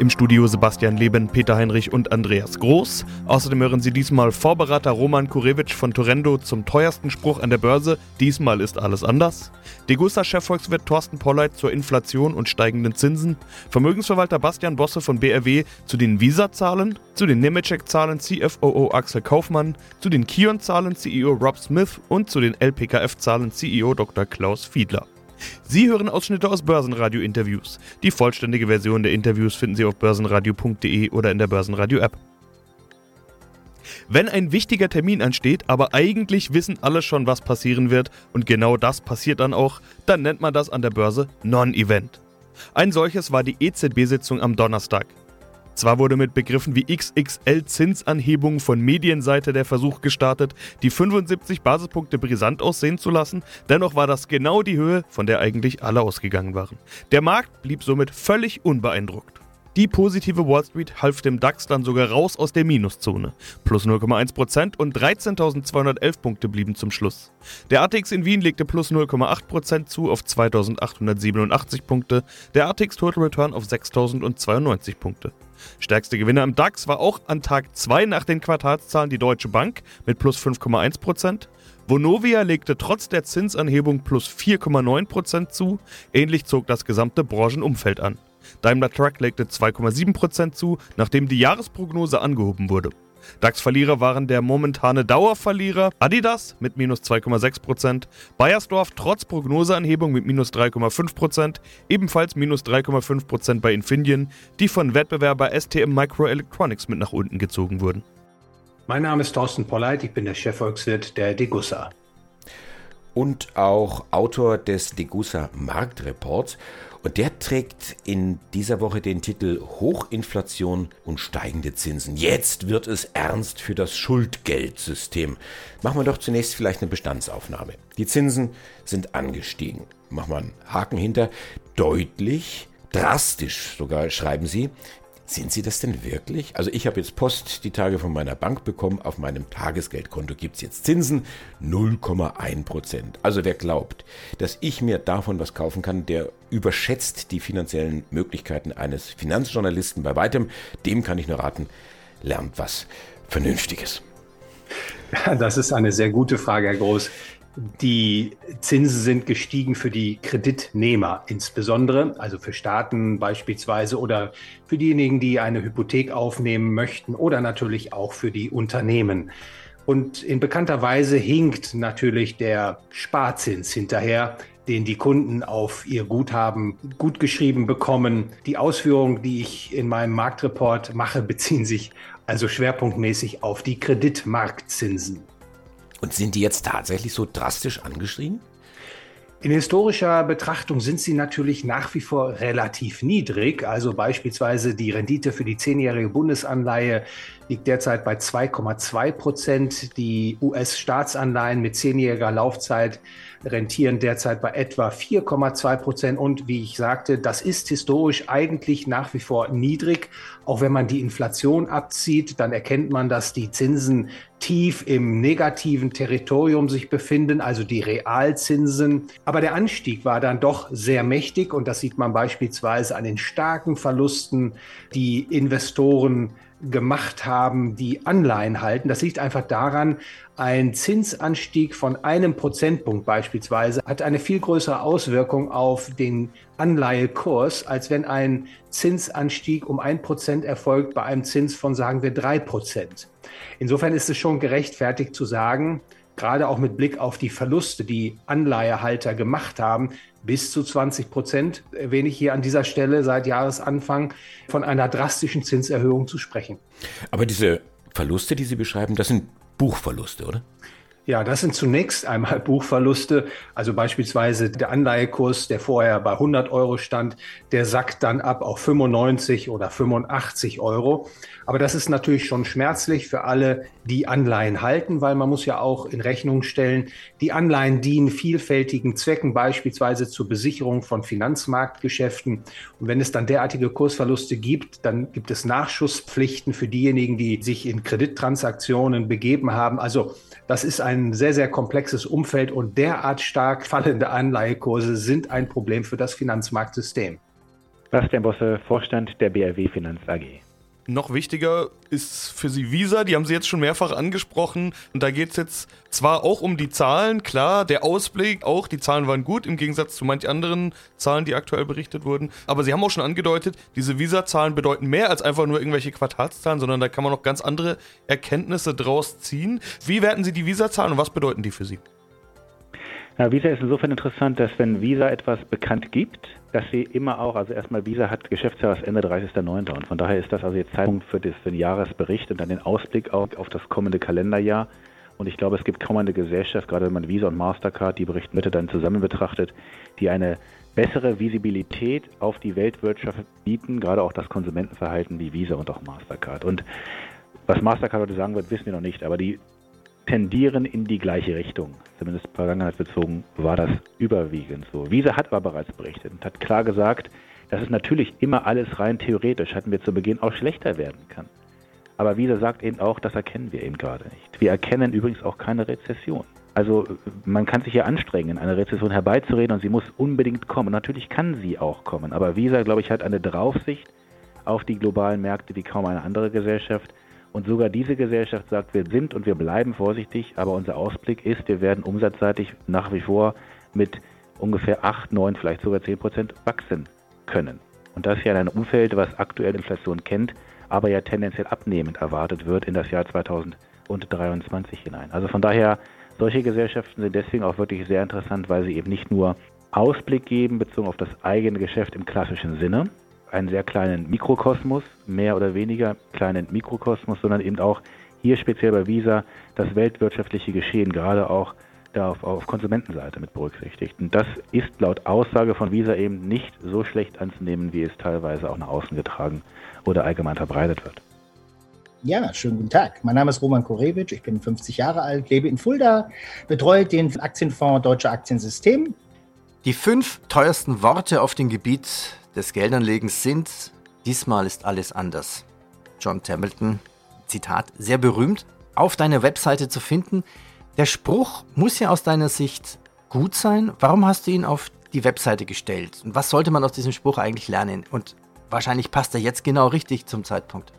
Im Studio Sebastian Leben, Peter Heinrich und Andreas Groß. Außerdem hören Sie diesmal Vorberater Roman Kurewitsch von Torendo zum teuersten Spruch an der Börse. Diesmal ist alles anders. Degussa-Chefvolkswirt Thorsten Polleit zur Inflation und steigenden Zinsen. Vermögensverwalter Bastian Bosse von BRW zu den Visa-Zahlen. Zu den Nemetschek-Zahlen CFOO Axel Kaufmann. Zu den Kion-Zahlen CEO Rob Smith und zu den LPKF-Zahlen CEO Dr. Klaus Fiedler. Sie hören Ausschnitte aus Börsenradio-Interviews. Die vollständige Version der Interviews finden Sie auf börsenradio.de oder in der Börsenradio-App. Wenn ein wichtiger Termin ansteht, aber eigentlich wissen alle schon, was passieren wird, und genau das passiert dann auch, dann nennt man das an der Börse Non-Event. Ein solches war die EZB-Sitzung am Donnerstag. Zwar wurde mit Begriffen wie XXL Zinsanhebung von Medienseite der Versuch gestartet, die 75 Basispunkte brisant aussehen zu lassen, dennoch war das genau die Höhe, von der eigentlich alle ausgegangen waren. Der Markt blieb somit völlig unbeeindruckt. Die positive Wall Street half dem DAX dann sogar raus aus der Minuszone. Plus 0,1% und 13.211 Punkte blieben zum Schluss. Der ATX in Wien legte plus 0,8% zu auf 2.887 Punkte, der ATX Total Return auf 6.092 Punkte. Stärkste Gewinner im DAX war auch an Tag 2 nach den Quartalszahlen die Deutsche Bank mit plus 5,1%. Vonovia legte trotz der Zinsanhebung plus 4,9% zu. Ähnlich zog das gesamte Branchenumfeld an. Daimler Truck legte 2,7% zu, nachdem die Jahresprognose angehoben wurde. DAX-Verlierer waren der momentane Dauerverlierer Adidas mit minus 2,6%, Bayersdorf trotz Prognoseanhebung mit minus 3,5%, ebenfalls minus 3,5% bei Infineon, die von Wettbewerber STM Microelectronics mit nach unten gezogen wurden. Mein Name ist Thorsten Polleit, ich bin der Chefvolkswirt der Degussa. Und auch Autor des Degussa Marktreports. Und der trägt in dieser Woche den Titel Hochinflation und steigende Zinsen. Jetzt wird es ernst für das Schuldgeldsystem. Machen wir doch zunächst vielleicht eine Bestandsaufnahme. Die Zinsen sind angestiegen. Machen wir einen Haken hinter. Deutlich, drastisch sogar, schreiben Sie. Sind Sie das denn wirklich? Also ich habe jetzt Post die Tage von meiner Bank bekommen. Auf meinem Tagesgeldkonto gibt es jetzt Zinsen 0,1 Prozent. Also wer glaubt, dass ich mir davon was kaufen kann, der überschätzt die finanziellen Möglichkeiten eines Finanzjournalisten bei weitem. Dem kann ich nur raten, lernt was Vernünftiges. Das ist eine sehr gute Frage, Herr Groß. Die Zinsen sind gestiegen für die Kreditnehmer insbesondere, also für Staaten beispielsweise oder für diejenigen, die eine Hypothek aufnehmen möchten oder natürlich auch für die Unternehmen. Und in bekannter Weise hinkt natürlich der Sparzins hinterher, den die Kunden auf ihr Guthaben gut geschrieben bekommen. Die Ausführungen, die ich in meinem Marktreport mache, beziehen sich also schwerpunktmäßig auf die Kreditmarktzinsen. Und sind die jetzt tatsächlich so drastisch angestiegen? In historischer Betrachtung sind sie natürlich nach wie vor relativ niedrig. Also beispielsweise die Rendite für die zehnjährige Bundesanleihe liegt derzeit bei 2,2 Prozent. Die US-Staatsanleihen mit zehnjähriger Laufzeit rentieren derzeit bei etwa 4,2 Prozent. Und wie ich sagte, das ist historisch eigentlich nach wie vor niedrig. Auch wenn man die Inflation abzieht, dann erkennt man, dass die Zinsen tief im negativen Territorium sich befinden, also die Realzinsen. Aber der Anstieg war dann doch sehr mächtig und das sieht man beispielsweise an den starken Verlusten, die Investoren gemacht haben, die Anleihen halten. Das liegt einfach daran, ein Zinsanstieg von einem Prozentpunkt beispielsweise hat eine viel größere Auswirkung auf den Anleihekurs, als wenn ein Zinsanstieg um ein Prozent erfolgt bei einem Zins von, sagen wir, drei Prozent. Insofern ist es schon gerechtfertigt zu sagen, gerade auch mit Blick auf die Verluste, die Anleihehalter gemacht haben, bis zu 20 Prozent, erwähne ich hier an dieser Stelle seit Jahresanfang von einer drastischen Zinserhöhung zu sprechen. Aber diese Verluste, die Sie beschreiben, das sind Buchverluste, oder? Ja, das sind zunächst einmal Buchverluste. Also beispielsweise der Anleihekurs, der vorher bei 100 Euro stand, der sackt dann ab auf 95 oder 85 Euro. Aber das ist natürlich schon schmerzlich für alle, die Anleihen halten, weil man muss ja auch in Rechnung stellen, die Anleihen dienen vielfältigen Zwecken, beispielsweise zur Besicherung von Finanzmarktgeschäften. Und wenn es dann derartige Kursverluste gibt, dann gibt es Nachschusspflichten für diejenigen, die sich in Kredittransaktionen begeben haben. Also das ist ein sehr, sehr komplexes Umfeld und derart stark fallende Anleihekurse sind ein Problem für das Finanzmarktsystem. Bastian Bosse, Vorstand der BRW Finanz AG. Noch wichtiger ist für Sie Visa, die haben Sie jetzt schon mehrfach angesprochen. Und da geht es jetzt zwar auch um die Zahlen, klar, der Ausblick auch, die Zahlen waren gut im Gegensatz zu manch anderen Zahlen, die aktuell berichtet wurden. Aber Sie haben auch schon angedeutet, diese Visa-Zahlen bedeuten mehr als einfach nur irgendwelche Quartalszahlen, sondern da kann man noch ganz andere Erkenntnisse draus ziehen. Wie werten Sie die Visa-Zahlen und was bedeuten die für Sie? Ja, Visa ist insofern interessant, dass wenn Visa etwas bekannt gibt, dass sie immer auch, also erstmal Visa hat Geschäftsjahresende 30.09. und von daher ist das also jetzt Zeitpunkt für, das, für den Jahresbericht und dann den Ausblick auch auf das kommende Kalenderjahr. Und ich glaube, es gibt kaum eine Gesellschaft, gerade wenn man Visa und Mastercard, die Bericht Mitte dann zusammen betrachtet, die eine bessere Visibilität auf die Weltwirtschaft bieten, gerade auch das Konsumentenverhalten wie Visa und auch Mastercard. Und was Mastercard heute sagen wird, wissen wir noch nicht, aber die tendieren in die gleiche Richtung. Zumindest vergangenheitsbezogen war das überwiegend so. Visa hat aber bereits berichtet und hat klar gesagt, dass es natürlich immer alles rein theoretisch, hatten wir zu Beginn auch schlechter werden kann. Aber Visa sagt eben auch, das erkennen wir eben gerade nicht. Wir erkennen übrigens auch keine Rezession. Also man kann sich ja anstrengen, eine Rezession herbeizureden und sie muss unbedingt kommen. Natürlich kann sie auch kommen, aber Visa, glaube ich, hat eine Draufsicht auf die globalen Märkte wie kaum eine andere Gesellschaft. Und sogar diese Gesellschaft sagt, wir sind und wir bleiben vorsichtig, aber unser Ausblick ist, wir werden umsatzseitig nach wie vor mit ungefähr 8, 9, vielleicht sogar 10 Prozent wachsen können. Und das ja in einem Umfeld, was aktuell Inflation kennt, aber ja tendenziell abnehmend erwartet wird in das Jahr 2023 hinein. Also von daher, solche Gesellschaften sind deswegen auch wirklich sehr interessant, weil sie eben nicht nur Ausblick geben bezogen auf das eigene Geschäft im klassischen Sinne, einen sehr kleinen Mikrokosmos, mehr oder weniger kleinen Mikrokosmos, sondern eben auch hier speziell bei Visa das weltwirtschaftliche Geschehen gerade auch da auf, auf Konsumentenseite mit berücksichtigt. Und das ist laut Aussage von Visa eben nicht so schlecht anzunehmen, wie es teilweise auch nach außen getragen oder allgemein verbreitet wird. Ja, schönen guten Tag. Mein Name ist Roman Korewitsch, ich bin 50 Jahre alt, lebe in Fulda, betreue den Aktienfonds Deutsche Aktiensystem. Die fünf teuersten Worte auf dem Gebiet des Geldanlegens sind, diesmal ist alles anders. John Templeton, Zitat, sehr berühmt, auf deiner Webseite zu finden. Der Spruch muss ja aus deiner Sicht gut sein. Warum hast du ihn auf die Webseite gestellt? Und was sollte man aus diesem Spruch eigentlich lernen? Und wahrscheinlich passt er jetzt genau richtig zum Zeitpunkt.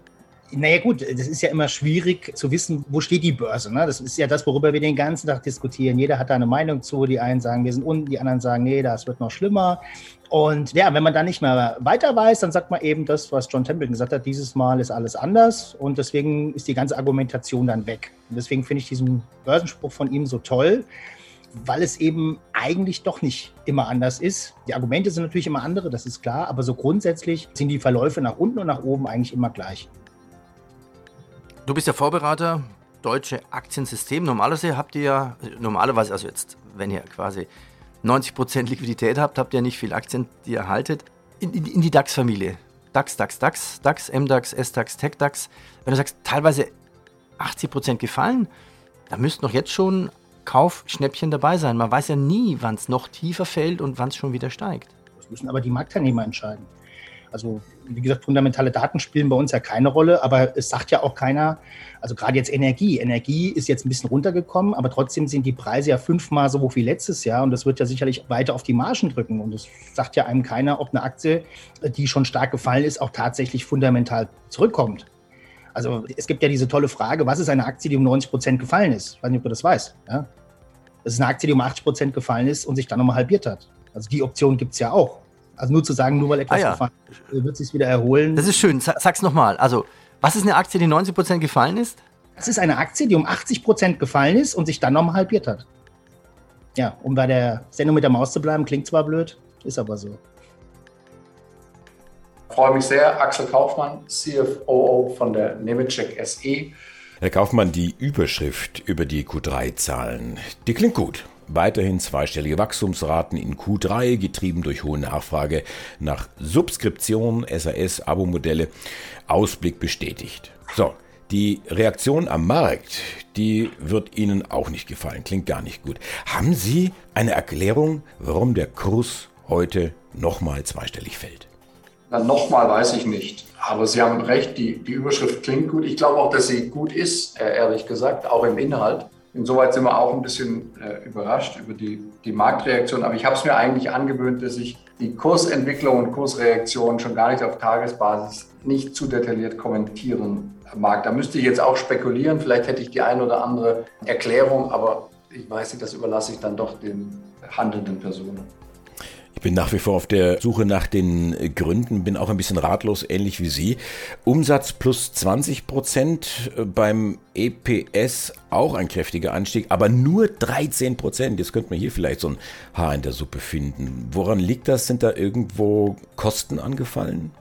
Naja gut, das ist ja immer schwierig zu wissen, wo steht die Börse. Ne? Das ist ja das, worüber wir den ganzen Tag diskutieren. Jeder hat da eine Meinung zu. Die einen sagen, wir sind unten, die anderen sagen, nee, das wird noch schlimmer. Und ja, wenn man dann nicht mehr weiter weiß, dann sagt man eben das, was John Templeton gesagt hat, dieses Mal ist alles anders. Und deswegen ist die ganze Argumentation dann weg. Und deswegen finde ich diesen Börsenspruch von ihm so toll weil es eben eigentlich doch nicht immer anders ist. Die Argumente sind natürlich immer andere, das ist klar, aber so grundsätzlich sind die Verläufe nach unten und nach oben eigentlich immer gleich. Du bist der Vorberater, deutsche Aktiensystem. Normalerweise habt ihr ja, normalerweise, also jetzt, wenn ihr quasi 90% Liquidität habt, habt ihr nicht viel Aktien, die ihr haltet. In, in, in die DAX-Familie. DAX, DAX, DAX, DAX, MDAX, SDAX, TechDAX. Wenn du sagst, teilweise 80% gefallen, da müssten doch jetzt schon Kaufschnäppchen dabei sein. Man weiß ja nie, wann es noch tiefer fällt und wann es schon wieder steigt. Das müssen aber die Marktteilnehmer entscheiden. Also wie gesagt, fundamentale Daten spielen bei uns ja keine Rolle, aber es sagt ja auch keiner, also gerade jetzt Energie. Energie ist jetzt ein bisschen runtergekommen, aber trotzdem sind die Preise ja fünfmal so hoch wie letztes Jahr und das wird ja sicherlich weiter auf die Margen drücken. Und es sagt ja einem keiner, ob eine Aktie, die schon stark gefallen ist, auch tatsächlich fundamental zurückkommt. Also es gibt ja diese tolle Frage, was ist eine Aktie, die um 90 Prozent gefallen ist? Ich weiß nicht, ob du das weißt. Ja? Das ist eine Aktie, die um 80 Prozent gefallen ist und sich dann nochmal halbiert hat. Also die Option gibt es ja auch. Also nur zu sagen, nur weil etwas ah, ja. gefallen ist, wird sich wieder erholen. Das ist schön. Sag's nochmal. Also, was ist eine Aktie, die 90% gefallen ist? Das ist eine Aktie, die um 80% gefallen ist und sich dann nochmal halbiert hat. Ja, um bei der Sendung mit der Maus zu bleiben, klingt zwar blöd, ist aber so. Ich freue mich sehr. Axel Kaufmann, CFOO von der Nemetschek SE. Herr Kaufmann, die Überschrift über die Q3-Zahlen, die klingt gut. Weiterhin zweistellige Wachstumsraten in Q3, getrieben durch hohe Nachfrage nach Subskription, SAS-Abo-Modelle. Ausblick bestätigt. So, die Reaktion am Markt, die wird Ihnen auch nicht gefallen. Klingt gar nicht gut. Haben Sie eine Erklärung, warum der Kurs heute nochmal zweistellig fällt? Na, nochmal weiß ich nicht. Aber Sie haben recht, die, die Überschrift klingt gut. Ich glaube auch, dass sie gut ist, äh, ehrlich gesagt, auch im Inhalt. Insoweit sind wir auch ein bisschen äh, überrascht über die, die Marktreaktion. Aber ich habe es mir eigentlich angewöhnt, dass ich die Kursentwicklung und Kursreaktion schon gar nicht auf Tagesbasis nicht zu detailliert kommentieren mag. Da müsste ich jetzt auch spekulieren. Vielleicht hätte ich die eine oder andere Erklärung, aber ich weiß nicht, das überlasse ich dann doch den handelnden Personen. Bin nach wie vor auf der Suche nach den Gründen, bin auch ein bisschen ratlos, ähnlich wie Sie. Umsatz plus 20 Prozent, äh, beim EPS auch ein kräftiger Anstieg, aber nur 13 Prozent. Jetzt könnte man hier vielleicht so ein Haar in der Suppe finden. Woran liegt das? Sind da irgendwo Kosten angefallen?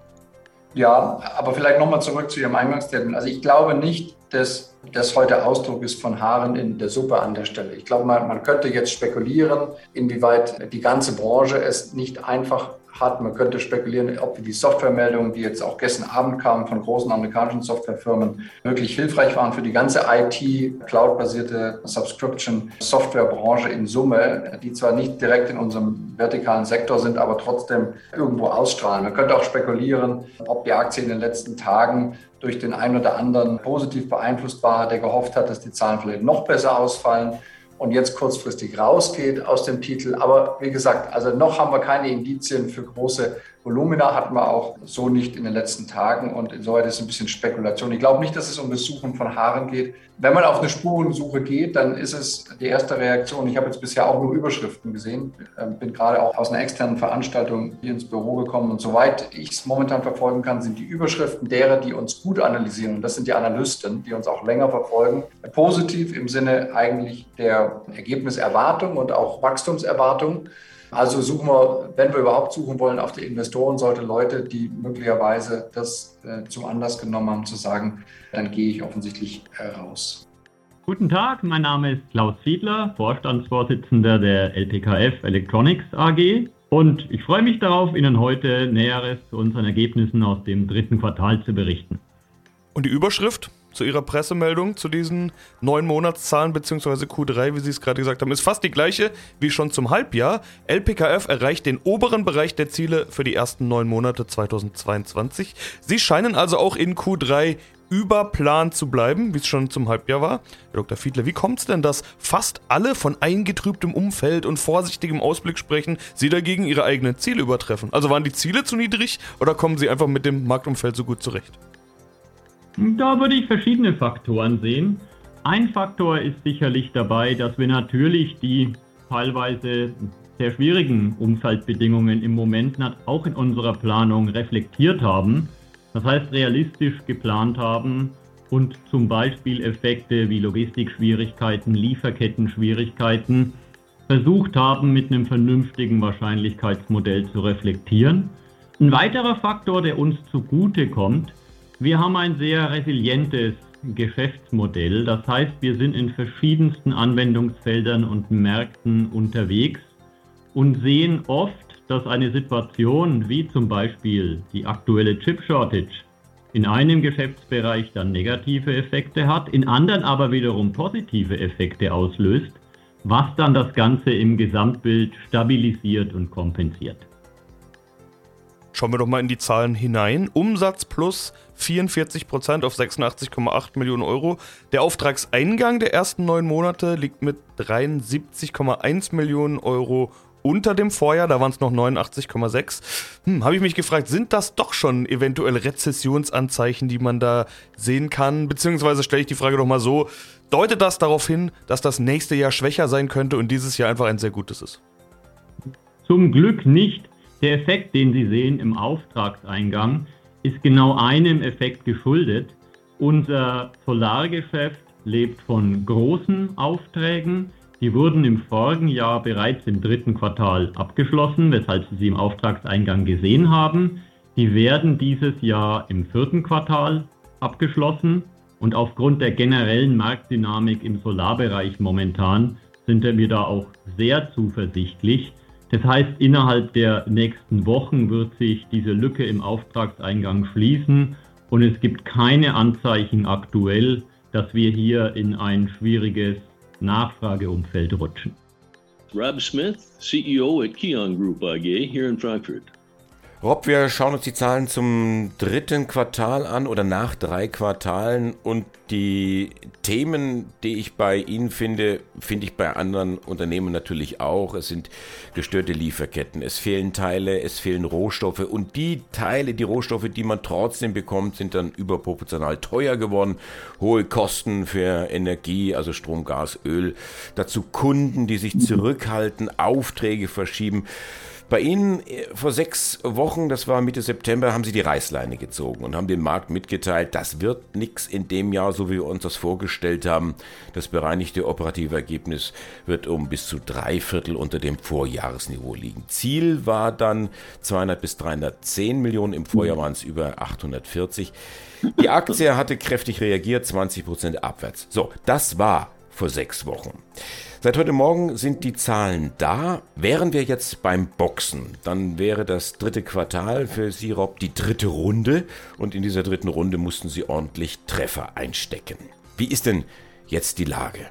Ja, aber vielleicht nochmal zurück zu Ihrem Eingangsstatement. Also ich glaube nicht, dass das heute Ausdruck ist von Haaren in der Suppe an der Stelle. Ich glaube, man, man könnte jetzt spekulieren, inwieweit die ganze Branche es nicht einfach hat. Man könnte spekulieren, ob die Softwaremeldungen, die jetzt auch gestern Abend kamen von großen amerikanischen Softwarefirmen, wirklich hilfreich waren für die ganze IT, cloud-basierte Subscription-Softwarebranche in Summe, die zwar nicht direkt in unserem vertikalen Sektor sind, aber trotzdem irgendwo ausstrahlen. Man könnte auch spekulieren, ob die Aktie in den letzten Tagen durch den einen oder anderen positiv beeinflusst war, der gehofft hat, dass die Zahlen vielleicht noch besser ausfallen und jetzt kurzfristig rausgeht aus dem Titel. Aber wie gesagt, also noch haben wir keine Indizien für große Volumina hatten wir auch so nicht in den letzten Tagen und insoweit ist es ein bisschen Spekulation. Ich glaube nicht, dass es um das Suchen von Haaren geht. Wenn man auf eine Spurensuche geht, dann ist es die erste Reaktion. Ich habe jetzt bisher auch nur Überschriften gesehen, ähm, bin gerade auch aus einer externen Veranstaltung hier ins Büro gekommen und soweit ich es momentan verfolgen kann, sind die Überschriften derer, die uns gut analysieren und das sind die Analysten, die uns auch länger verfolgen, positiv im Sinne eigentlich der Ergebniserwartung und auch Wachstumserwartung. Also suchen wir, wenn wir überhaupt suchen wollen, auf die Investorenseite Leute, die möglicherweise das äh, zum Anlass genommen haben, zu sagen, dann gehe ich offensichtlich äh, raus. Guten Tag, mein Name ist Klaus Fiedler, Vorstandsvorsitzender der LPKF Electronics AG. Und ich freue mich darauf, Ihnen heute Näheres zu unseren Ergebnissen aus dem dritten Quartal zu berichten. Und die Überschrift? Zu Ihrer Pressemeldung zu diesen neun Monatszahlen bzw. Q3, wie Sie es gerade gesagt haben, ist fast die gleiche wie schon zum Halbjahr. LPKF erreicht den oberen Bereich der Ziele für die ersten neun Monate 2022. Sie scheinen also auch in Q3 über Plan zu bleiben, wie es schon zum Halbjahr war. Herr Dr. Fiedler, wie kommt es denn, dass fast alle von eingetrübtem Umfeld und vorsichtigem Ausblick sprechen, Sie dagegen Ihre eigenen Ziele übertreffen? Also waren die Ziele zu niedrig oder kommen Sie einfach mit dem Marktumfeld so gut zurecht? Da würde ich verschiedene Faktoren sehen. Ein Faktor ist sicherlich dabei, dass wir natürlich die teilweise sehr schwierigen Umfeldbedingungen im Moment auch in unserer Planung reflektiert haben. Das heißt, realistisch geplant haben und zum Beispiel Effekte wie Logistikschwierigkeiten, Lieferkettenschwierigkeiten versucht haben, mit einem vernünftigen Wahrscheinlichkeitsmodell zu reflektieren. Ein weiterer Faktor, der uns zugute kommt, wir haben ein sehr resilientes Geschäftsmodell. Das heißt, wir sind in verschiedensten Anwendungsfeldern und Märkten unterwegs und sehen oft, dass eine Situation wie zum Beispiel die aktuelle Chip Shortage in einem Geschäftsbereich dann negative Effekte hat, in anderen aber wiederum positive Effekte auslöst, was dann das Ganze im Gesamtbild stabilisiert und kompensiert. Schauen wir doch mal in die Zahlen hinein. Umsatz plus 44 Prozent auf 86,8 Millionen Euro. Der Auftragseingang der ersten neun Monate liegt mit 73,1 Millionen Euro unter dem Vorjahr, da waren es noch 89,6. Hm, habe ich mich gefragt, sind das doch schon eventuell Rezessionsanzeichen, die man da sehen kann? Beziehungsweise stelle ich die Frage doch mal so, deutet das darauf hin, dass das nächste Jahr schwächer sein könnte und dieses Jahr einfach ein sehr gutes ist? Zum Glück nicht. Der Effekt, den Sie sehen im Auftragseingang, ist genau einem Effekt geschuldet. Unser Solargeschäft lebt von großen Aufträgen. Die wurden im vorigen Jahr bereits im dritten Quartal abgeschlossen, weshalb Sie sie im Auftragseingang gesehen haben. Die werden dieses Jahr im vierten Quartal abgeschlossen. Und aufgrund der generellen Marktdynamik im Solarbereich momentan sind wir da auch sehr zuversichtlich. Das heißt, innerhalb der nächsten Wochen wird sich diese Lücke im Auftragseingang schließen und es gibt keine Anzeichen aktuell, dass wir hier in ein schwieriges Nachfrageumfeld rutschen. Rob Smith, CEO at Kion Group AG here in Frankfurt. Rob, wir schauen uns die Zahlen zum dritten Quartal an oder nach drei Quartalen und die Themen, die ich bei Ihnen finde, finde ich bei anderen Unternehmen natürlich auch. Es sind gestörte Lieferketten, es fehlen Teile, es fehlen Rohstoffe und die Teile, die Rohstoffe, die man trotzdem bekommt, sind dann überproportional teuer geworden. Hohe Kosten für Energie, also Strom, Gas, Öl. Dazu Kunden, die sich zurückhalten, Aufträge verschieben. Bei Ihnen äh, vor sechs Wochen, das war Mitte September, haben Sie die Reißleine gezogen und haben dem Markt mitgeteilt, das wird nichts in dem Jahr, so wie wir uns das vorgestellt haben. Das bereinigte operative Ergebnis wird um bis zu drei Viertel unter dem Vorjahresniveau liegen. Ziel war dann 200 bis 310 Millionen, im Vorjahr waren es über 840. Die Aktie hatte kräftig reagiert, 20 Prozent abwärts. So, das war vor sechs Wochen. Seit heute Morgen sind die Zahlen da. Wären wir jetzt beim Boxen, dann wäre das dritte Quartal für Sie, Rob, die dritte Runde. Und in dieser dritten Runde mussten Sie ordentlich Treffer einstecken. Wie ist denn jetzt die Lage?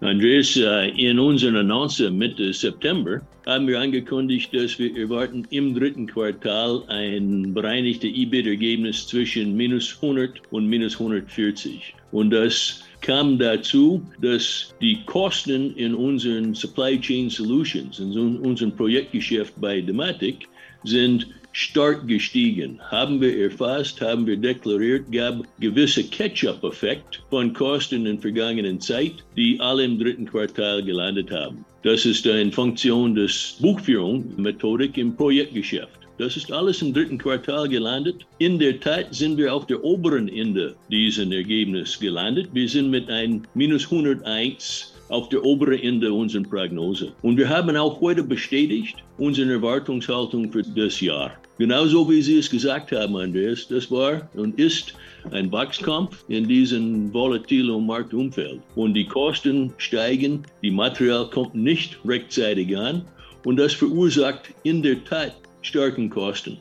Andreas, äh, in unserer Annonce Mitte September haben wir angekündigt, dass wir erwarten im dritten Quartal ein bereinigtes EBIT-Ergebnis zwischen minus 100 und minus 140. Und das kam dazu, dass die Kosten in unseren Supply Chain Solutions, in unserem Projektgeschäft bei Dematic, sind stark gestiegen. Haben wir erfasst, haben wir deklariert, gab gewisse Catch-up-Effekt von Kosten in vergangenen Zeit, die alle im dritten Quartal gelandet haben. Das ist eine Funktion des Buchführungsmethodik im Projektgeschäft. Das ist alles im dritten Quartal gelandet. In der Tat sind wir auf der oberen Ende dieses Ergebnis gelandet. Wir sind mit einem minus 101 auf der oberen Ende unserer Prognose. Und wir haben auch heute bestätigt unsere Erwartungshaltung für das Jahr. Genauso wie Sie es gesagt haben, Andreas, das war und ist ein Wachskampf in diesem volatilen Marktumfeld. Und die Kosten steigen, die Material kommt nicht rechtzeitig an und das verursacht in der Tat starken Kosten.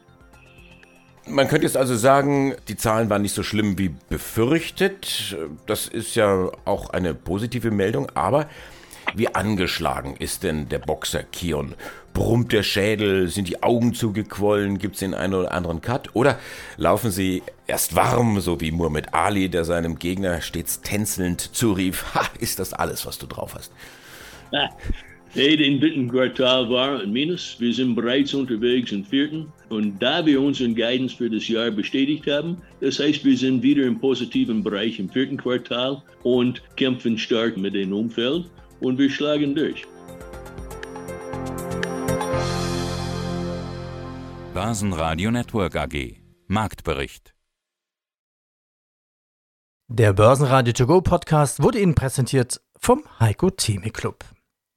Man könnte jetzt also sagen, die Zahlen waren nicht so schlimm wie befürchtet. Das ist ja auch eine positive Meldung, aber wie angeschlagen ist denn der Boxer Kion? Brummt der Schädel? Sind die Augen zugequollen? Gibt es den einen oder anderen Cut? Oder laufen sie erst warm, so wie Muhammad Ali, der seinem Gegner stets tänzelnd zurief, ha, ist das alles, was du drauf hast? Hey, den dritten Quartal war ein Minus. Wir sind bereits unterwegs im vierten. Und da wir unseren Guidance für das Jahr bestätigt haben, das heißt, wir sind wieder im positiven Bereich im vierten Quartal und kämpfen stark mit dem Umfeld und wir schlagen durch. Börsenradio Network AG Marktbericht Der Börsenradio To Go Podcast wurde Ihnen präsentiert vom Heiko Theme Club